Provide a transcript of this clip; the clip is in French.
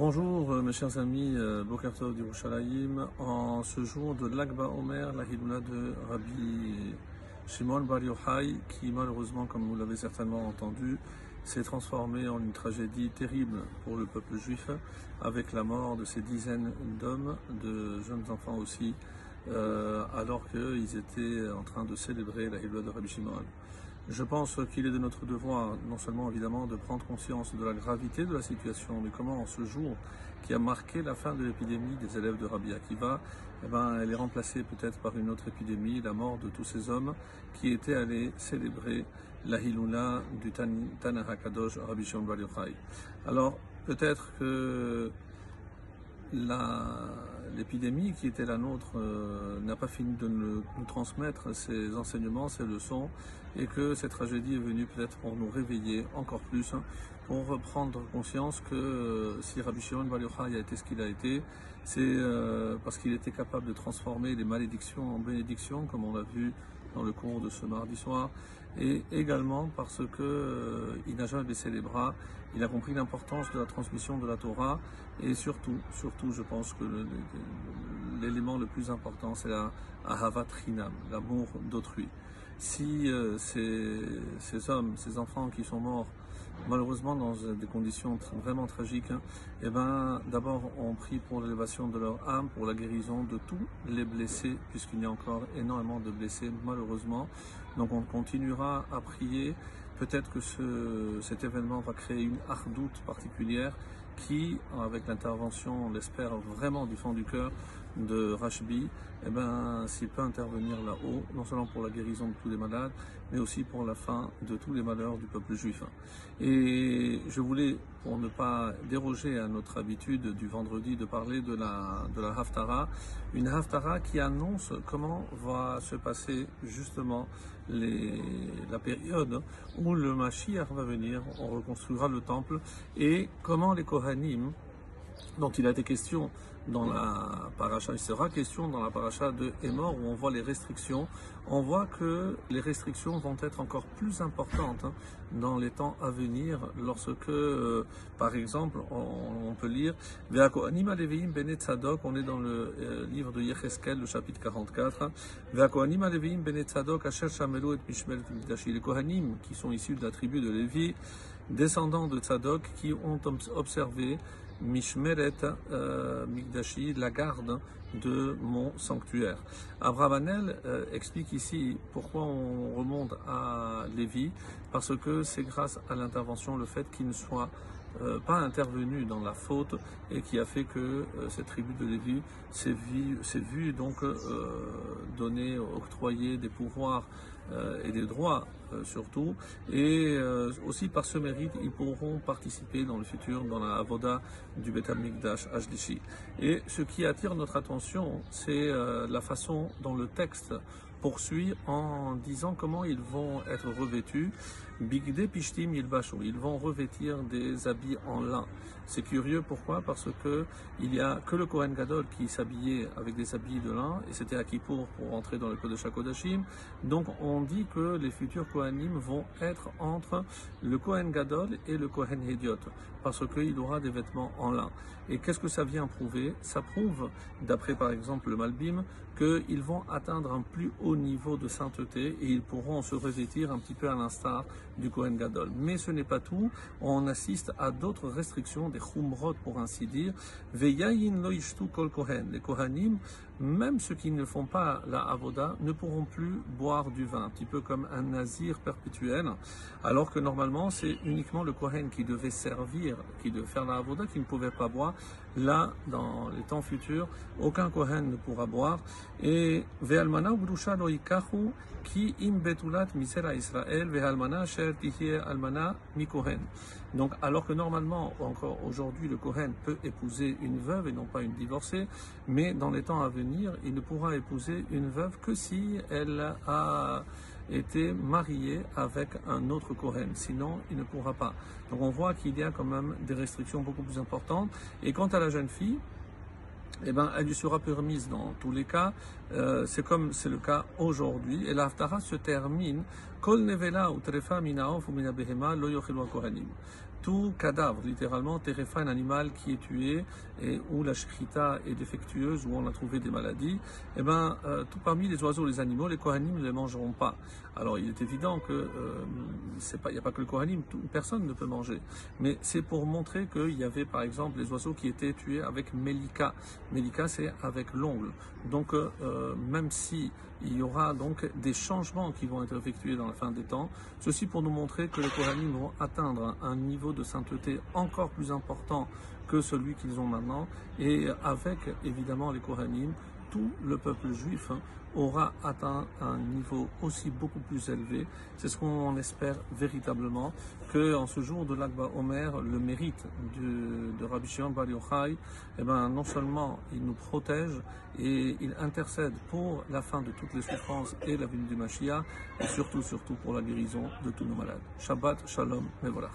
Bonjour euh, mes chers amis, euh, Bokertov d'Yerushalayim. En ce jour de l'Akba Omer, la Hiloula de Rabbi Shimon Bar Yochai, qui malheureusement, comme vous l'avez certainement entendu, s'est transformé en une tragédie terrible pour le peuple juif, avec la mort de ces dizaines d'hommes, de jeunes enfants aussi, euh, alors qu'ils étaient en train de célébrer la Hiloula de Rabbi Shimon. Je pense qu'il est de notre devoir, non seulement évidemment, de prendre conscience de la gravité de la situation, mais comment en ce jour qui a marqué la fin de l'épidémie des élèves de Rabbi Akiva, eh ben, elle est remplacée peut-être par une autre épidémie, la mort de tous ces hommes qui étaient allés célébrer la Hilula du Tanah HaKadosh Rabbi Shimon Yochai. Alors, peut-être que l'épidémie qui était la nôtre euh, n'a pas fini de nous, transmettre ses enseignements, ses leçons, et que cette tragédie est venue peut-être pour nous réveiller encore plus, hein, pour reprendre conscience que euh, si Rabbi Shimon Bar a été ce qu'il a été, c'est euh, parce qu'il était capable de transformer les malédictions en bénédictions, comme on l'a vu dans le cours de ce mardi soir, et également parce que euh, il n'a jamais baissé les bras, il a compris l'importance de la transmission de la Torah, et surtout, surtout, je pense que l'élément le, plus important, c'est la ahavat rinam, l'amour d'autrui. Si euh, ces, ces hommes, ces enfants qui sont morts malheureusement dans des conditions vraiment tragiques, hein, eh ben, d'abord on prie pour l'élévation de leur âme, pour la guérison de tous les blessés, puisqu'il y a encore énormément de blessés malheureusement. Donc on continuera à prier. Peut-être que ce, cet événement va créer une hardoute particulière qui, avec l'intervention, on l'espère vraiment du fond du cœur, de Rashbi, eh ben, s'il peut intervenir là-haut, non seulement pour la guérison de tous les malades, mais aussi pour la fin de tous les malheurs du peuple juif. Et je voulais, pour ne pas déroger à notre habitude du vendredi, de parler de la, de Haftara, une Haftara qui annonce comment va se passer justement la période où le Mashiach va venir, on reconstruira le temple, et comment les Kohanim, dont il a été question dans la paracha, il sera question dans la paracha de Hémor où on voit les restrictions. On voit que les restrictions vont être encore plus importantes hein, dans les temps à venir lorsque, euh, par exemple, on, peut lire on est dans le euh, livre de Yecheskel, le chapitre 44. Les Kohanim, qui sont issus de la tribu de Lévi, descendants de Tzadok, qui ont observé Mishmeret euh, Migdashi, la garde de mon sanctuaire. Abravanel euh, explique ici pourquoi on remonte à Lévi, parce que c'est grâce à l'intervention, le fait qu'il ne soit euh, pas intervenu dans la faute et qui a fait que cette tribu de Lévi s'est vue, donc donner, octroyer des pouvoirs euh, et des droits euh, surtout. Et euh, aussi par ce mérite, ils pourront participer dans le futur dans la avoda du Beth Amikdash. Et ce qui attire notre attention, c'est la façon dont le texte poursuit en disant comment ils vont être revêtus. Bigde Pishtim Ils vont revêtir des habits en lin. C'est curieux, pourquoi? Parce que il y a que le Kohen Gadol qui s'habillait avec des habits de lin, et c'était à Kippour pour entrer dans le Kodesh HaKodashim. Donc on dit que les futurs Kohanim vont être entre le Kohen Gadol et le Kohen Hediot, parce qu'il aura des vêtements en lin. Et qu'est-ce que ça vient prouver? Ça prouve, d'après par exemple le Malbim, qu'ils vont atteindre un plus haut niveau de sainteté et ils pourront se revêtir un petit peu à l'instar du Kohen Gadol. Mais ce n'est pas tout, on assiste à d'autres restrictions, des chumrot pour ainsi dire. Veyayin lo kol kohen. Les kohanim, même ceux qui ne font pas la avoda, ne pourront plus boire du vin, un petit peu comme un nazir perpétuel, alors que normalement c'est uniquement le kohen qui devait servir, qui devait faire la avoda, qui ne pouvait pas boire. Là, dans les temps futurs, aucun kohen ne pourra boire. Et ve'almana ubrusha lo qui im betulat misera Israël ve'almana almana mi Donc, alors que normalement, encore aujourd'hui, le Kohen peut épouser une veuve et non pas une divorcée, mais dans les temps à venir, il ne pourra épouser une veuve que si elle a été mariée avec un autre Kohen. Sinon, il ne pourra pas. Donc, on voit qu'il y a quand même des restrictions beaucoup plus importantes. Et quant à la jeune fille, eh ben, elle lui sera permise dans tous les cas. Euh, c'est comme c'est le cas aujourd'hui. Et l'Aftara se termine. Nevela. Tout cadavre, littéralement, terefa, un animal qui est tué et où la shrita est défectueuse, où on a trouvé des maladies, eh ben, euh, tout parmi les oiseaux, les animaux, les Kohanim ne les mangeront pas. Alors, il est évident que euh, il n'y a pas que le Kohanim, personne ne peut manger. Mais c'est pour montrer qu'il y avait, par exemple, les oiseaux qui étaient tués avec Melika. Melika, c'est avec l'ongle. Donc, euh, même si il y aura donc des changements qui vont être effectués dans la fin des temps, ceci pour nous montrer que les Kohanim vont atteindre un niveau de sainteté encore plus important que celui qu'ils ont maintenant, et avec évidemment les Kohanim, tout le peuple juif aura atteint un niveau aussi beaucoup plus élevé. C'est ce qu'on espère véritablement, que en ce jour de l'Akba Omer, le mérite de, Rabbi Shimon Bar Yochai, eh ben, non seulement il nous protège et il intercède pour la fin de toutes les souffrances et la venue du Mashiach, et surtout, surtout pour la guérison de tous nos malades. Shabbat, Shalom, voilà.